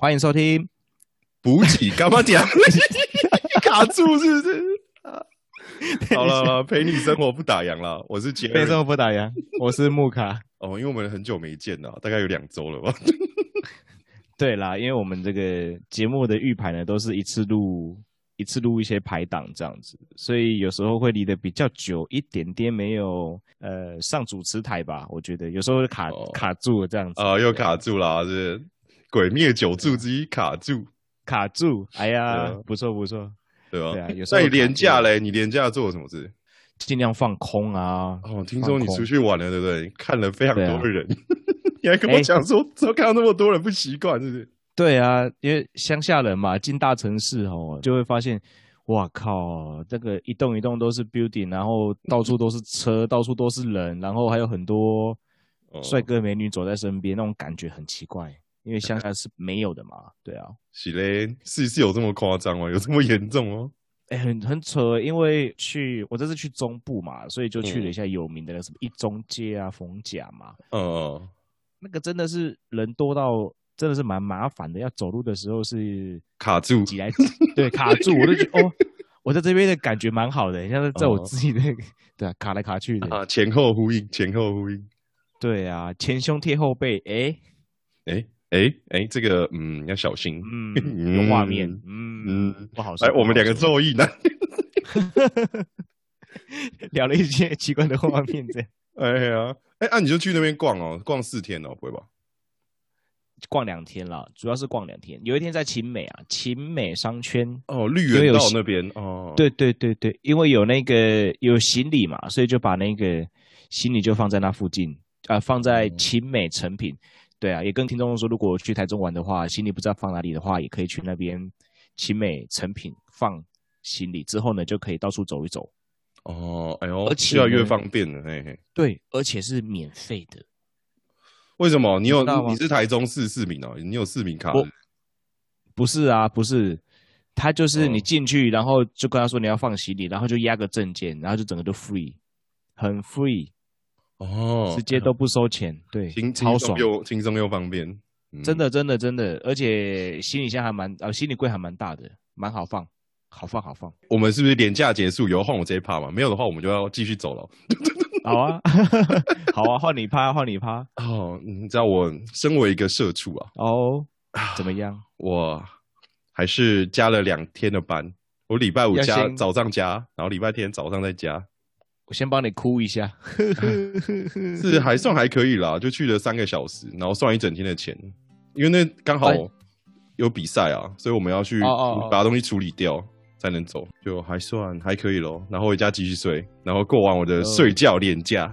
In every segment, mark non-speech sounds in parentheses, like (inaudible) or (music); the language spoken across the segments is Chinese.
欢迎收听。补给干嘛讲？(laughs) 卡住是不是？(laughs) 好了，陪你生活不打烊了。我是杰陪你生活不打烊，我是木卡。(laughs) 哦，因为我们很久没见了，大概有两周了吧？对啦，因为我们这个节目的预排呢，都是一次录一次录一些排档这样子，所以有时候会离得比较久一点点，没有呃上主持台吧？我觉得有时候会卡卡住这样子。啊，又卡住了，是鬼灭九柱之一卡住。卡住，哎呀，不错不错，对吧？对啊，有时候那你廉价嘞？你廉价做了什么事？尽量放空啊。哦，听说你出去玩了，对不对？看了非常多人，啊 (laughs) 你还跟我讲说，怎么看到那么多人不习惯，是不是？对啊，因为乡下人嘛，进大城市哦，就会发现，哇靠，这个一栋一栋都是 building，然后到处都是车，(laughs) 到处都是人，然后还有很多帅哥美女走在身边，那种感觉很奇怪。因为乡下是没有的嘛，对啊，是嘞，是是有这么夸张吗？有这么严重吗？(laughs) 哎，很很扯，因为去我这次去中部嘛，所以就去了一下有名的那什么一中街啊、逢甲嘛，嗯，那个真的是人多到真的是蛮麻烦的，要走路的时候是卡住挤来，对，卡住，我就觉得哦，我在这边的感觉蛮好的，像是在我自己那个，对啊，卡来卡去的啊，前后呼应，前后呼应，对啊，前胸贴后背，哎哎。哎哎，这个嗯要小心，嗯，(laughs) 有画面，嗯嗯，不好说。哎，我们两个作揖呢，(laughs) 聊了一些奇怪的画面，这样。(laughs) 哎呀，哎，啊，你就去那边逛哦，逛四天哦，不会吧？逛两天了，主要是逛两天。有一天在秦美啊，秦美商圈哦，绿园道那边哦。对对对对，因为有那个有行李嘛，所以就把那个行李就放在那附近啊，放在秦美成品。对啊，也跟听众说，如果去台中玩的话，行李不知道放哪里的话，也可以去那边奇美成品放行李，之后呢就可以到处走一走。哦，哎呦，而且越来越方便了，嘿嘿。对，而且是免费的。为什么？你有你是台中市市民哦，你有市民卡？不是啊，不是，他就是你进去，然后就跟他说你要放行李，然后就压个证件，然后就整个都 free，很 free。哦，直接都不收钱，对，超爽又轻松又方便，真的真的真的，而且行李箱还蛮呃，行李柜还蛮大的，蛮好放，好放好放。我们是不是廉价结束？有换我这一趴嘛？没有的话，我们就要继续走了。好啊，(laughs) 好啊，换你趴，换你趴。哦，你知道我身为一个社畜啊，哦，怎么样？(sighs) 我还是加了两天的班，我礼拜五加早上加，然后礼拜天早上再加。我先帮你哭一下，(laughs) 是还算还可以啦，就去了三个小时，然后算一整天的钱，因为那刚好有比赛啊，所以我们要去把东西处理掉才能走，就还算还可以咯。然后回家继续睡，然后过完我的睡觉年假。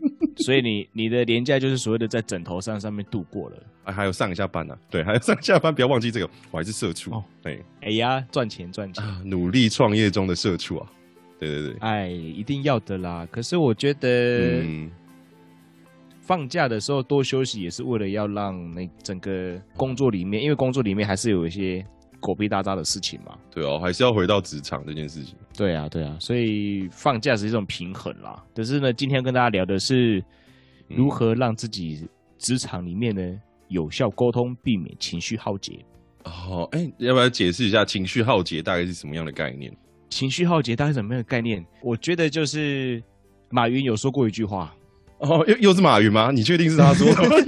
(laughs) 所以你你的年假就是所谓的在枕头上上面度过了，啊，还有上下班呢，对，还有上下班，不要忘记这个，我还是社畜，对，哎呀，赚钱赚钱，努力创业中的社畜啊。对对对，哎，一定要的啦。可是我觉得，放假的时候多休息也是为了要让那整个工作里面，因为工作里面还是有一些狗屁大渣的事情嘛。对哦，还是要回到职场这件事情。对啊，对啊，所以放假是一种平衡啦。可是呢，今天跟大家聊的是如何让自己职场里面呢有效沟通，避免情绪耗竭。哦，哎，要不要解释一下情绪耗竭大概是什么样的概念？情绪浩劫大概什么样的概念？我觉得就是马云有说过一句话哦，又又是马云吗？你确定是他说的？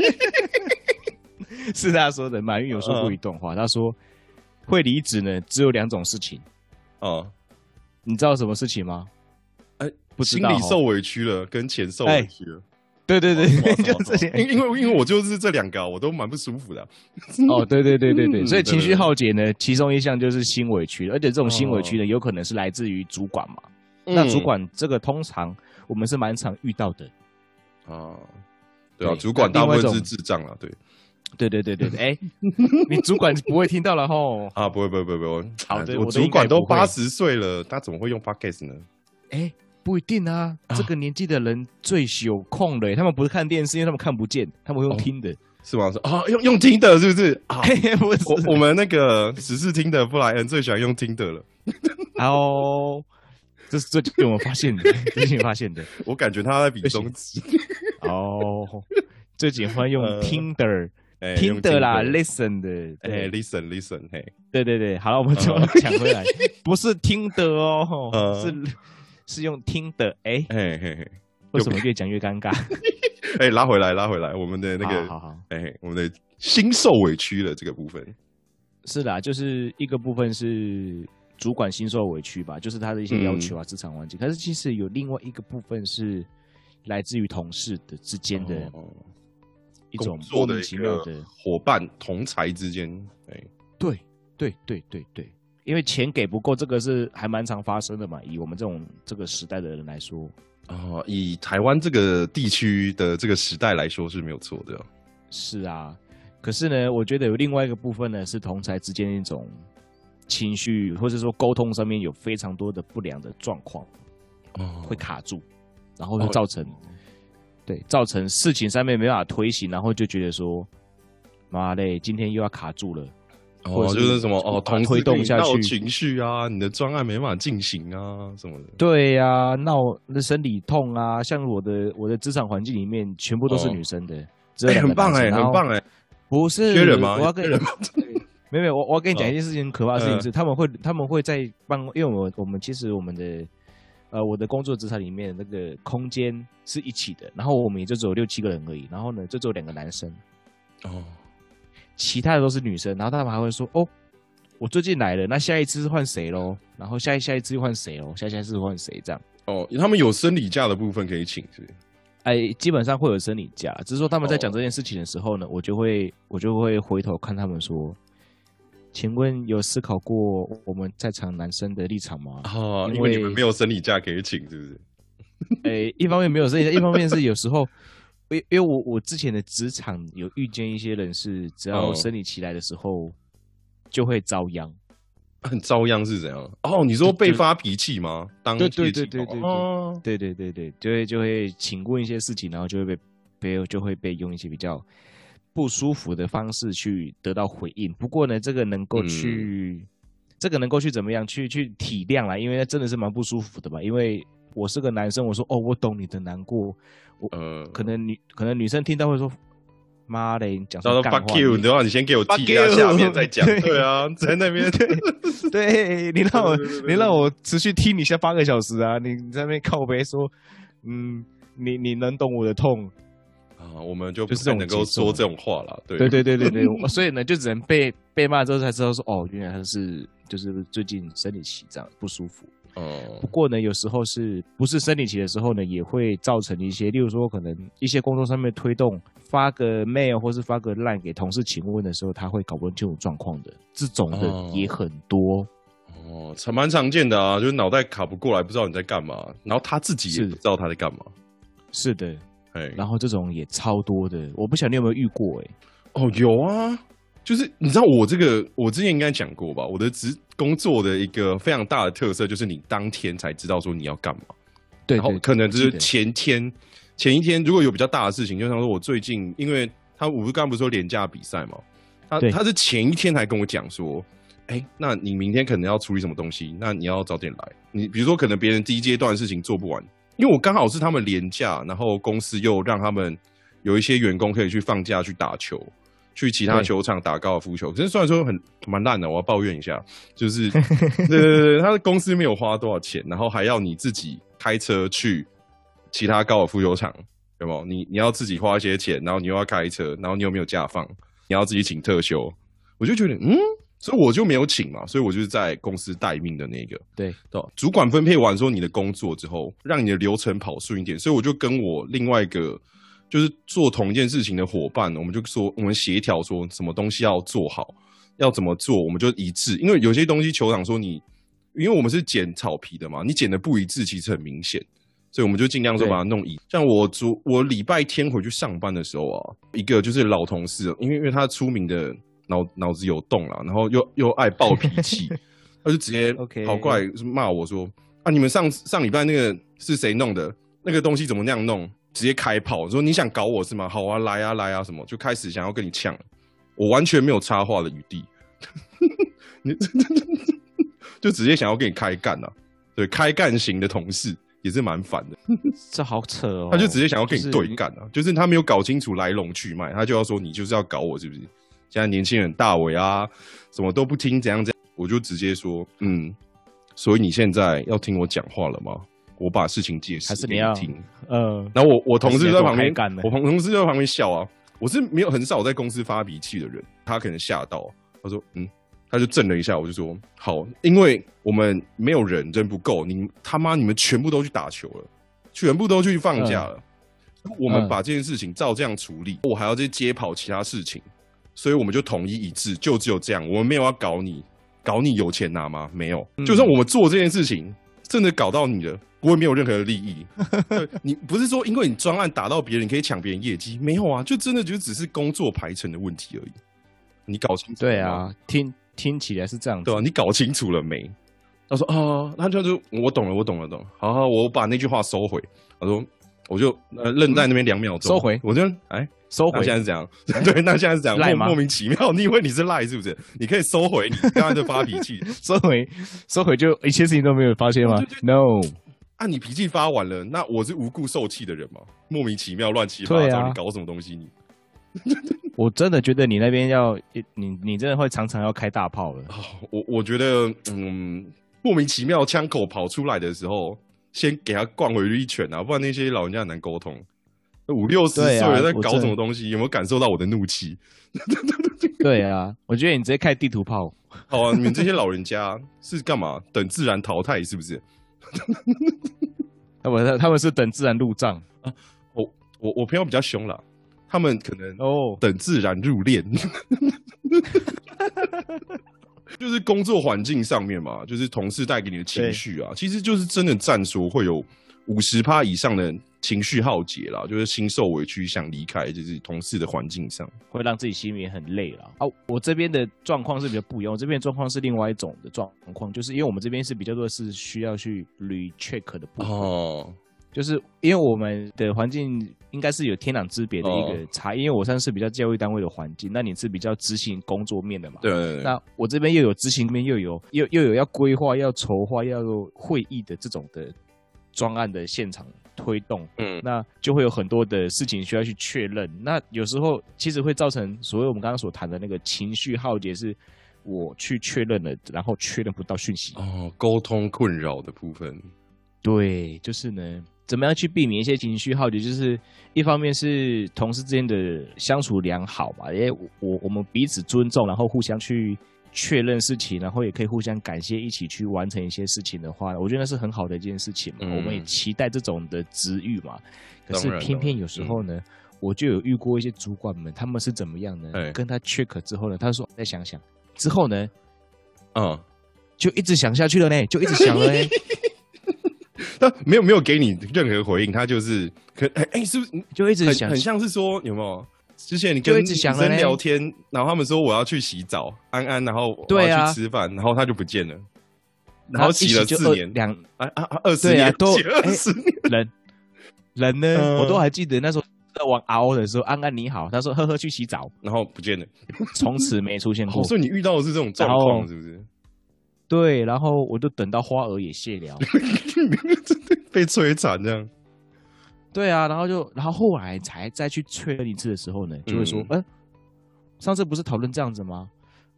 (laughs) 是他说的。马云有说过一段话，他说会离职呢，只有两种事情哦。你知道什么事情吗？哎，心里受委屈了，跟钱受委屈了。对对对，就这些。因为因为我就是这两个，我都蛮不舒服的。哦，对对对对对，所以情绪耗竭呢，其中一项就是心委屈，而且这种心委屈呢，有可能是来自于主管嘛。那主管这个通常我们是蛮常遇到的。哦，对啊，主管大部分是智障了，对。对对对对对，哎，(laughs) 你主管不会听到了吼？啊，不会不会不会，好，我主管都八十岁了，他怎么会用 podcast 呢？哎。不一定啊，这个年纪的人最有空的，他们不是看电视，因为他们看不见，他们会用听的，是吗？说啊，用用听的，是不是？不是，我我们那个只是听的布莱恩最喜欢用听的了。哦，这是最近我们发现的，(laughs) 最近发现的。我感觉他在比中指。(laughs) 哦，最喜欢用听的听的啦，listen 的，哎，listen listen，嘿，对对对，好了，我们就讲回来，不是听的哦，是是用听的，哎，嘿嘿嘿，为什么越讲越尴尬？(laughs) 哎，拉回来，拉回来，我们的那个，好好，哎，我们的心受委屈了这个部分，是啦，就是一个部分是主管心受委屈吧，就是他的一些要求啊，职场环境，可是其实有另外一个部分是来自于同事的之间的。一种莫名其妙的伙伴同才之间，哎，对对对对对，因为钱给不够，这个是还蛮常发生的嘛。以我们这种这个时代的人来说，哦，以台湾这个地区的这个时代来说是没有错的。是啊，可是呢，我觉得有另外一个部分呢，是同才之间一种情绪或者说沟通上面有非常多的不良的状况，哦，会卡住，然后会造成。对，造成事情上面没办法推行，然后就觉得说，妈嘞，今天又要卡住了，哦，就是什么哦，同推动下去情绪啊，你的专案没办法进行啊，什么的。对呀，闹那生理痛啊，像我的我的职场环境里面全部都是女生的，哎，很棒哎，很棒哎，不是缺人吗？我要跟人 (laughs) 没有没有，我我要跟你讲一件事情，可怕的事情是他们会他们会在办公，因为我我们其实我们的。呃，我的工作职场里面那个空间是一起的，然后我们也就只有六七个人而已，然后呢，就只有两个男生，哦，其他的都是女生，然后他们还会说，哦，我最近来了，那下一次换谁喽？然后下一下一次又换谁喽？下下一次换谁？这样？哦，他们有生理假的部分可以请，是？哎，基本上会有生理假，只是说他们在讲这件事情的时候呢，我就会我就会回头看他们说。请问有思考过我们在场男生的立场吗？哦，因为你们没有生理假可以请，是不是？哎，一方面没有生理假，一方面是有时候，因因为我我之前的职场有遇见一些人是，只要生理期来的时候就会遭殃。(laughs) 很遭殃是怎样？哦，你说被发脾气吗？当对对对对对对，对对对对，就会就会请问一些事情，然后就会被被就会被用一些比较。不舒服的方式去得到回应，不过呢，这个能够去，这个能够去怎么样去去体谅啦，因为真的是蛮不舒服的吧。因为我是个男生，我说哦，我懂你的难过，我呃，可能女可能女生听到会说，妈的，你讲什么干话？的话，你先给我记下，下面再讲。(laughs) 对。啊，在那边，对你让我你让我持续听你下八个小时啊，你你在那边靠背说，嗯，你你能懂我的痛。啊，我们就不是能够说这种话了，对。对对对对对，(laughs) 所以呢，就只能被被骂之后才知道说，哦，原来他是就是最近生理期这样不舒服。哦，不过呢，有时候是不是生理期的时候呢，也会造成一些，例如说可能一些工作上面推动发个 mail 或是发个 line 给同事请问的时候，他会搞不清楚状况的，这种的也很多。哦，常蛮常见的啊，就是脑袋卡不过来，不知道你在干嘛，然后他自己也不知道他在干嘛。是的。哎然后这种也超多的，我不晓得你有没有遇过哎？哦，有啊，就是你知道我这个，我之前应该讲过吧？我的职工作的一个非常大的特色就是你当天才知道说你要干嘛，对，然后可能就是前天、前一天如果有比较大的事情，就像说我最近，因为他我不是刚不是说廉价比赛嘛，他他是前一天才跟我讲说，哎，那你明天可能要处理什么东西，那你要早点来。你比如说可能别人第一阶段的事情做不完。因为我刚好是他们廉价，然后公司又让他们有一些员工可以去放假去打球，去其他球场打高尔夫球。可是虽然说很蛮烂的，我要抱怨一下，就是 (laughs) 对对对，他的公司没有花多少钱，然后还要你自己开车去其他高尔夫球场，有没有？你你要自己花一些钱，然后你又要开车，然后你又没有假放，你要自己请特休，我就觉得嗯。所以我就没有请嘛，所以我就是在公司待命的那个。对，主管分配完说你的工作之后，让你的流程跑顺一点。所以我就跟我另外一个就是做同一件事情的伙伴，我们就说我们协调说什么东西要做好，要怎么做，我们就一致。因为有些东西球场说你，因为我们是剪草皮的嘛，你剪的不一致，其实很明显。所以我们就尽量说把它弄一。像我昨我礼拜天回去上班的时候啊，一个就是老同事，因为因为他出名的。脑脑子有洞了，然后又又爱暴脾气，(laughs) 他就直接跑过来骂我说：“啊，你们上上礼拜那个是谁弄的？那个东西怎么那样弄？”直接开炮说：“你想搞我是吗？好啊，来啊，来啊，什么？”就开始想要跟你呛，我完全没有插话的余地，(laughs) 你 (laughs) 就直接想要跟你开干了。对，开干型的同事，也是蛮烦的。(laughs) 这好扯哦！他就直接想要跟你对干啊，就是他没有搞清楚来龙去脉，他就要说你就是要搞我，是不是？现在年轻人大伟啊，什么都不听，怎样怎样，我就直接说，嗯，所以你现在要听我讲话了吗？我把事情解释还是你要听？呃，然后我我同事在旁边干我同同事在旁边笑啊。我是没有很少在公司发脾气的人，他可能吓到，他说，嗯，他就震了一下，我就说，好，因为我们没有人，人不够，你他妈你们全部都去打球了，全部都去放假了，我们把这件事情照这样处理，我还要再接跑其他事情。所以我们就统一一致，就只有这样。我们没有要搞你，搞你有钱拿吗？没有。就算我们做这件事情，真的搞到你了，不会没有任何的利益。(laughs) 你不是说因为你专案打到别人，你可以抢别人业绩？没有啊，就真的就只是工作排程的问题而已。你搞清楚？对啊，听听起来是这样，对啊，你搞清楚了没？他说啊，他就说我懂了，我懂了，懂。好好，我把那句话收回。他说，我就呃愣在那边两秒钟，收回。我就哎。收回现在是这样，(laughs) 对，那现在是这样，莫莫名其妙。你以为你是赖是不是？你可以收回你刚才的发脾气，(laughs) 收回，收回，就一切事情都没有发现吗？No，啊，你脾气发完了，那我是无故受气的人吗？莫名其妙，乱七八糟，你搞什么东西？你，(laughs) 我真的觉得你那边要，你你真的会常常要开大炮了。我我觉得，嗯，莫名其妙枪口跑出来的时候，先给他灌回去一拳啊，不然那些老人家很难沟通。五六十岁在搞什么东西？有没有感受到我的怒气？(laughs) 对啊，我觉得你直接开地图炮。好啊，你们这些老人家是干嘛？等自然淘汰是不是？(laughs) 他们他们是等自然入账啊。我我我朋友比较凶了，他们可能哦等自然入殓。(laughs) 就是工作环境上面嘛，就是同事带给你的情绪啊，其实就是真的占说会有。五十趴以上的情绪耗竭了，就是心受委屈想离开，就是同事的环境上，会让自己心里很累了。啊，我这边的状况是比较不一样，我这边状况是另外一种的状况，就是因为我们这边是比较多是需要去 recheck 的部分，哦，就是因为我们的环境应该是有天壤之别的一个差，因为我算是比较教育单位的环境，那你是比较执行工作面的嘛？对。那我这边又有执行面，又有又又有要规划、要筹划、要会议的这种的。专案的现场推动，嗯，那就会有很多的事情需要去确认。那有时候其实会造成所谓我们刚刚所谈的那个情绪耗竭，是我去确认了，然后确认不到讯息哦，沟通困扰的部分。对，就是呢，怎么样去避免一些情绪耗竭？就是一方面是同事之间的相处良好嘛，因为我我们彼此尊重，然后互相去。确认事情，然后也可以互相感谢，一起去完成一些事情的话，我觉得那是很好的一件事情嘛。我们也期待这种的职遇嘛。可是偏偏有时候呢，我就有遇过一些主管们，他们是怎么样呢？跟他 check 之后呢，他说再想想，之后呢，嗯，就一直想下去了呢，就一直想了呢。(laughs) 他没有没有给你任何回应，他就是可哎哎，是不是就一直想？很像是说有没有？之前你跟女生聊天，然后他们说我要去洗澡，安安，然后我要去吃饭，然后他就不见了，然后洗了四年。两啊啊啊二十年都二十年。人人呢，我都还记得那时候在玩 RO 的时候，安安你好，他说呵呵去洗澡，然后不见了，从此没出现过。所以你遇到的是这种状况是不是？对，然后我就等到花儿也谢了，(laughs) 被摧残这样。对啊，然后就，然后后来才再去确认一次的时候呢，就会说，嗯，上次不是讨论这样子吗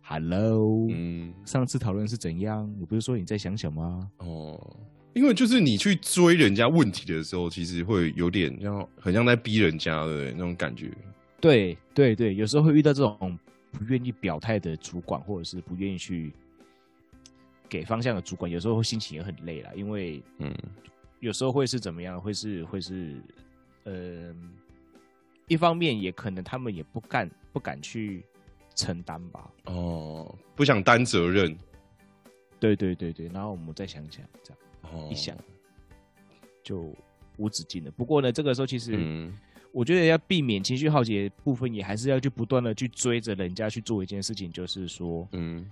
？Hello，嗯，上次讨论是怎样？你不是说你再想想吗？哦，因为就是你去追人家问题的时候，其实会有点像，很像在逼人家的那种感觉。对对对，有时候会遇到这种不愿意表态的主管，或者是不愿意去给方向的主管，有时候会心情也很累了，因为嗯。有时候会是怎么样？会是会是，呃，一方面也可能他们也不敢不敢去承担吧。哦，不想担责任。对对对对，然后我们再想想，这样一想就无止境的。不过呢，这个时候其实我觉得要避免情绪耗竭部分，也还是要去不断的去追着人家去做一件事情，就是说，嗯。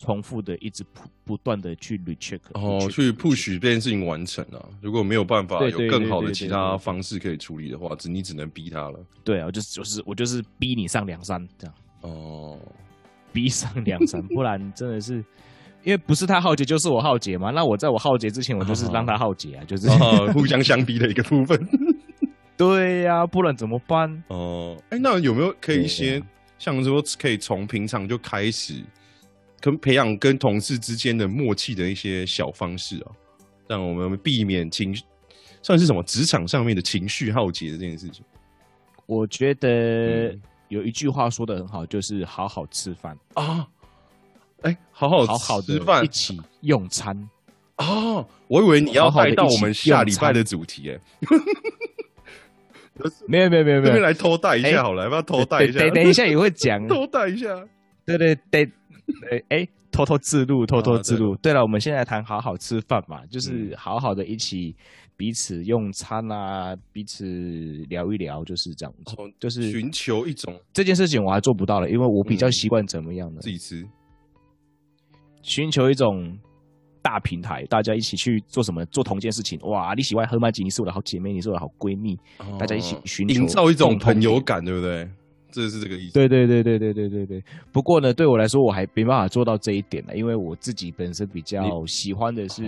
重复的一直不不断的去 recheck，哦，去 push 这件事情完成了。如果没有办法有更好的其他方式可以处理的话，只你只能逼他了。对啊，就是就是我就是逼你上梁山这样。哦，逼上梁山，不然真的是因为不是他浩劫就是我浩劫嘛。那我在我浩劫之前，我就是让他浩劫啊，就是 (laughs) 互相相逼的一个部分。(laughs) 对呀，不然怎么办？哦，哎，那有没有可以一些像说可以从平常就开始跟培养跟同事之间的默契的一些小方式啊，让我们避免情算是什么职场上面的情绪浩劫的这件事情？我觉得有一句话说的很好，就是好好吃饭啊。哎，好好好好吃饭，一起用餐哦。我以为你要带到我们下礼拜的主题，哎。(laughs) 没有没有没有没有，来偷带一下好了，要不要偷带一下？等等一下也会讲，(laughs) 偷带一下。对对对，哎哎，偷偷自录，偷偷自录。对了，我们现在谈好好吃饭嘛，就是好好的一起彼此用餐啊，彼此聊一聊，就是这样子。就是寻求一种这件事情，我还做不到了，因为我比较习惯怎么样呢？自己吃。寻求一种。大平台，大家一起去做什么？做同一件事情。哇！你喜欢喝麦吉，你是我的好姐妹，你是我的好闺蜜，大家一起寻营造一种朋友感，对不对？这是这个意思。对对对对对对对对。不过呢，对我来说，我还没办法做到这一点呢，因为我自己本身比较喜欢的是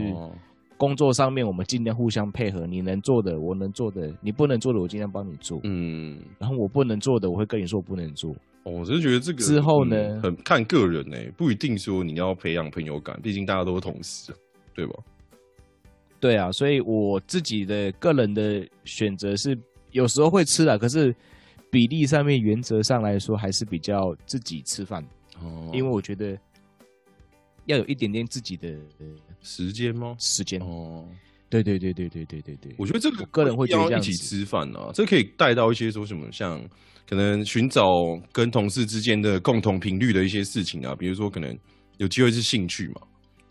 工作上面，我们尽量互相配合。你能做的，我能做的；你不能做的，我尽量帮你做。嗯。然后我不能做的，我会跟你说我不能做。哦，我是觉得这个之后呢，很看个人呢，不一定说你要培养朋友感，毕竟大家都是同事，对吧？对啊，所以我自己的个人的选择是，有时候会吃的，可是比例上面原则上来说，还是比较自己吃饭哦，因为我觉得要有一点点自己的时间吗？时间哦，对对对对对对对对，我觉得这个个人会觉得一起吃饭啊，这可以带到一些说什么像。可能寻找跟同事之间的共同频率的一些事情啊，比如说可能有机会是兴趣嘛，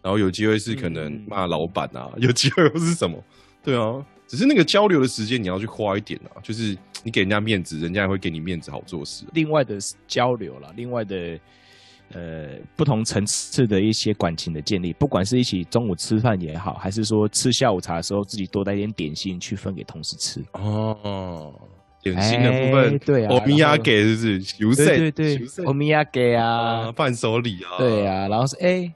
然后有机会是可能骂老板啊，有机会又是什么？对啊，只是那个交流的时间你要去花一点啊，就是你给人家面子，人家也会给你面子，好做事。另外的交流了，另外的呃不同层次的一些感情的建立，不管是一起中午吃饭也好，还是说吃下午茶的时候自己多带点点心去分给同事吃哦。点心的部分，对啊，欧米亚给是不是？对对对，欧 (laughs) 米亚给啊，伴手礼啊，对啊，然后是哎，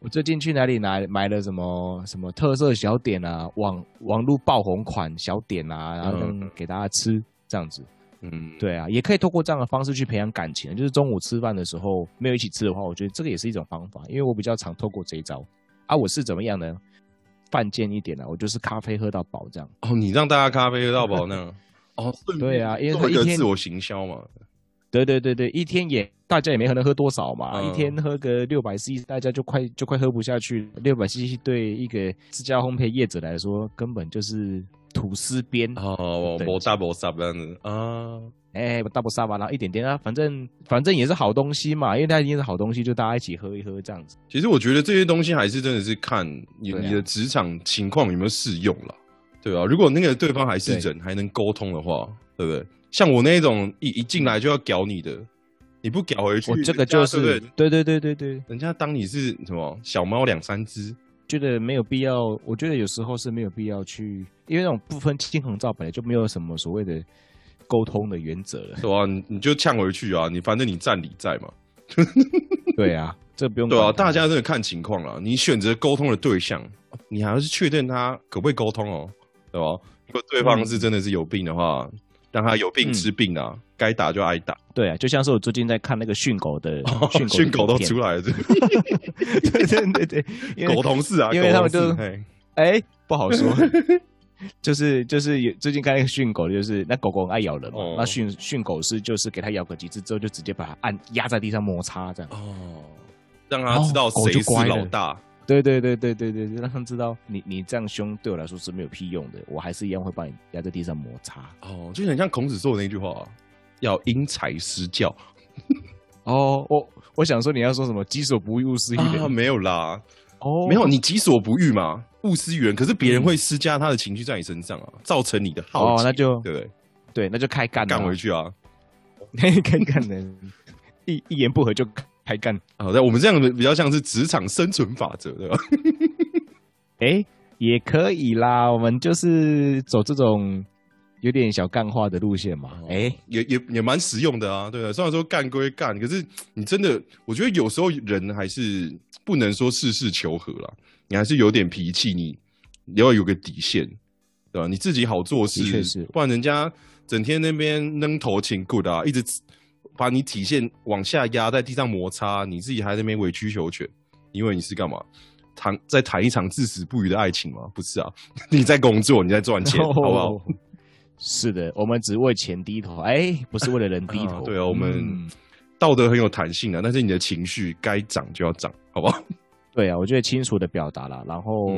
我最近去哪里拿买了什么什么特色小点啊，网网络爆红款小点啊，然后给大家吃这样子，嗯，对啊，也可以透过这样的方式去培养感情，就是中午吃饭的时候没有一起吃的话，我觉得这个也是一种方法，因为我比较常透过这一招啊，我是怎么样呢？犯贱一点呢，我就是咖啡喝到饱这样。哦，你让大家咖啡喝到饱那样。(laughs) 哦，对啊，因为一天自我行销嘛，对对对对，一天也大家也没可能喝多少嘛，一天喝个六百 CC，大家就快就快喝不下去。六百 CC 对一个自家烘焙业者来说，根本就是吐司边哦，摩大摩沙这样子啊，哎，大波沙吧，然后一点点啊，反正反正也是好东西嘛，因为它一定是好东西，就大家一起喝一喝这样子。其实我觉得这些东西还是真的是看你你的职场情况有没有适用了。对啊，如果那个对方还是人，还能沟通的话，对不对？像我那种一一进来就要屌你的，你不屌回去，我这个就是对对对对对，人家当你是什么小猫两三只，觉得没有必要。我觉得有时候是没有必要去，因为那种不分青红皂白的，就没有什么所谓的沟通的原则了。是啊，你你就呛回去啊，你反正你占理在嘛。(laughs) 对啊，这不用对啊，大家真的看情况了。你选择沟通的对象，你还是确认他可不可以沟通哦。对吧？如果对方是真的是有病的话，让他有病治病啊，该打就挨打。对啊，就像是我最近在看那个训狗的训狗都出来了，(laughs) 对对对对，(laughs) 狗同事啊，因为他们就哎。不好说，(laughs) 就是就是有最近看那个训狗，就是那狗狗爱咬人嘛，那训训狗是就是给它咬个几次之后，就直接把它按压在地上摩擦这样。哦，让他知道谁是老大。对对对对对对，让他们知道你你这样凶对我来说是没有屁用的，我还是一样会把你压在地上摩擦。哦，就很像孔子说的那句话，要因材施教。(laughs) 哦，我我想说你要说什么“己所不欲，勿施于人”？没有啦，哦，没有，你己所不欲嘛，勿施于人。可是别人会施加他的情绪在你身上啊，造成你的好奇，那就对对？对，那就开干干回去啊，(laughs) 开干的，一一言不合就。开干好在我们这样的比较像是职场生存法则，对吧？(laughs) 哎，也可以啦。我们就是走这种有点小干化的路线嘛，哎，也也也蛮实用的啊，对啊。虽然说干归干，可是你真的，我觉得有时候人还是不能说事事求和啦，你还是有点脾气，你要有个底线，对吧？你自己好做事，不然人家整天那边扔头请 good 啊，一直把你体现往下压，在地上摩擦，你自己还在那边委曲求全，因为你是干嘛？谈在谈一场至死不渝的爱情吗？不是啊，(laughs) 你在工作，你在赚钱，(laughs) 好不好？是的，我们只为钱低头，哎，不是为了人低头。对啊，我们道德很有弹性啊，但是你的情绪该涨就要涨，好不好？(laughs) 对啊，我觉得清楚的表达了，然后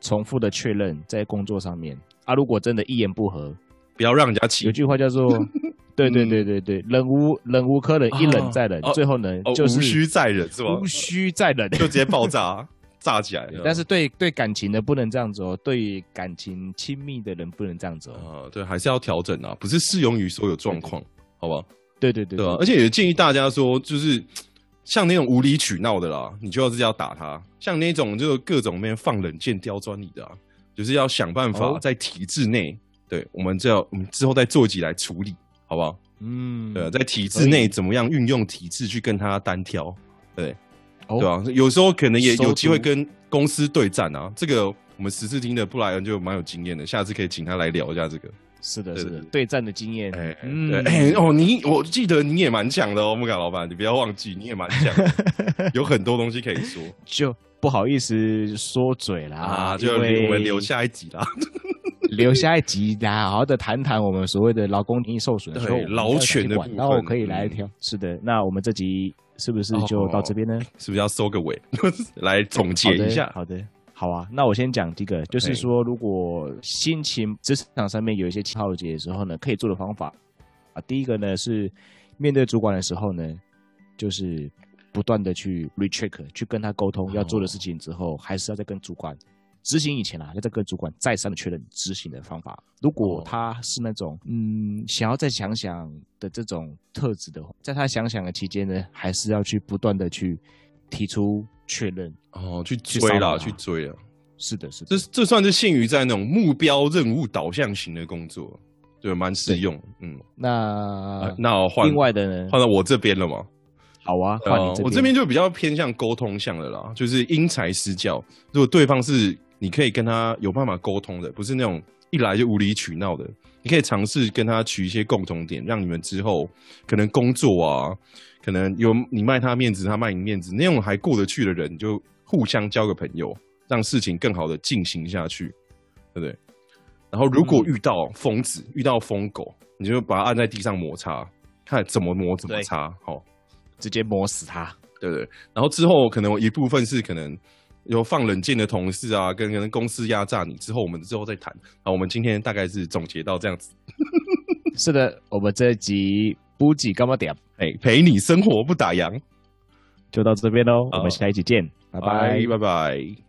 重复的确认在工作上面啊，如果真的一言不合，不要让人家气。有句话叫做“对对对对对，忍无忍无可忍，一忍再忍，最后呢就是无需再忍，是吧？无需再忍，就直接爆炸。炸起来，(laughs) 但是对对感情的不能这样子哦，对感情亲密的人不能这样子哦。啊，对，还是要调整啊，不是适用于所有状况，好吧？对对对，对吧？而且也建议大家说，就是像那种无理取闹的啦，你就要是要打他；像那种就各种面放冷箭刁钻你的，啊，就是要想办法在体制内，对我们这要我们之后再做集来处理，好不好？嗯，对，在体制内怎么样运用体制去跟他单挑，对。对啊，有时候可能也有机会跟公司对战啊。这个我们十四厅的布莱恩就蛮有经验的，下次可以请他来聊一下这个。是的，是的，对战的经验。哎，哎，哦，你我记得你也蛮强的哦，木卡老板，你不要忘记，你也蛮强，(laughs) 有很多东西可以说。(laughs) 就不好意思说嘴啦，啊，就我们留下一集啦，留下一集来，好好的谈谈我们所谓的劳工权益受损的时候，劳权的然后可以来挑。是的，那我们这集。是不是就到这边呢？是不是要收个尾 (laughs) 来总结一下？好的，好啊。那我先讲第一个，就是说，如果心情职场上面有一些气耗节的时候呢，可以做的方法啊。第一个呢是面对主管的时候呢，就是不断的去 recheck，去跟他沟通要做的事情之后，还是要再跟主管。执行以前啊，要再跟主管再三的确认执行的方法。如果他是那种嗯想要再想想的这种特质的话，在他想想的期间呢，还是要去不断的去提出确认哦，去追啦，去追啊。是的，是的，这这算是限于在那种目标任务导向型的工作，对，蛮实用。嗯，那那我换另外的呢，换到我这边了吗？好啊，换你我这边就比较偏向沟通向的啦，就是因材施教。如果对方是你可以跟他有办法沟通的，不是那种一来就无理取闹的。你可以尝试跟他取一些共同点，让你们之后可能工作啊，可能有你卖他面子，他卖你面子，那种还过得去的人，就互相交个朋友，让事情更好的进行下去，对不对？然后如果遇到疯子，遇到疯狗，你就把他按在地上摩擦，看怎么磨怎么擦，好，直接磨死他，对不对？然后之后可能一部分是可能。有放冷箭的同事啊，跟跟公司压榨你之后，我们之后再谈。好，我们今天大概是总结到这样子。是的，我们这一集补给干嘛点？哎，陪你生活不打烊，就到这边喽。我们下一集见，拜拜，拜拜。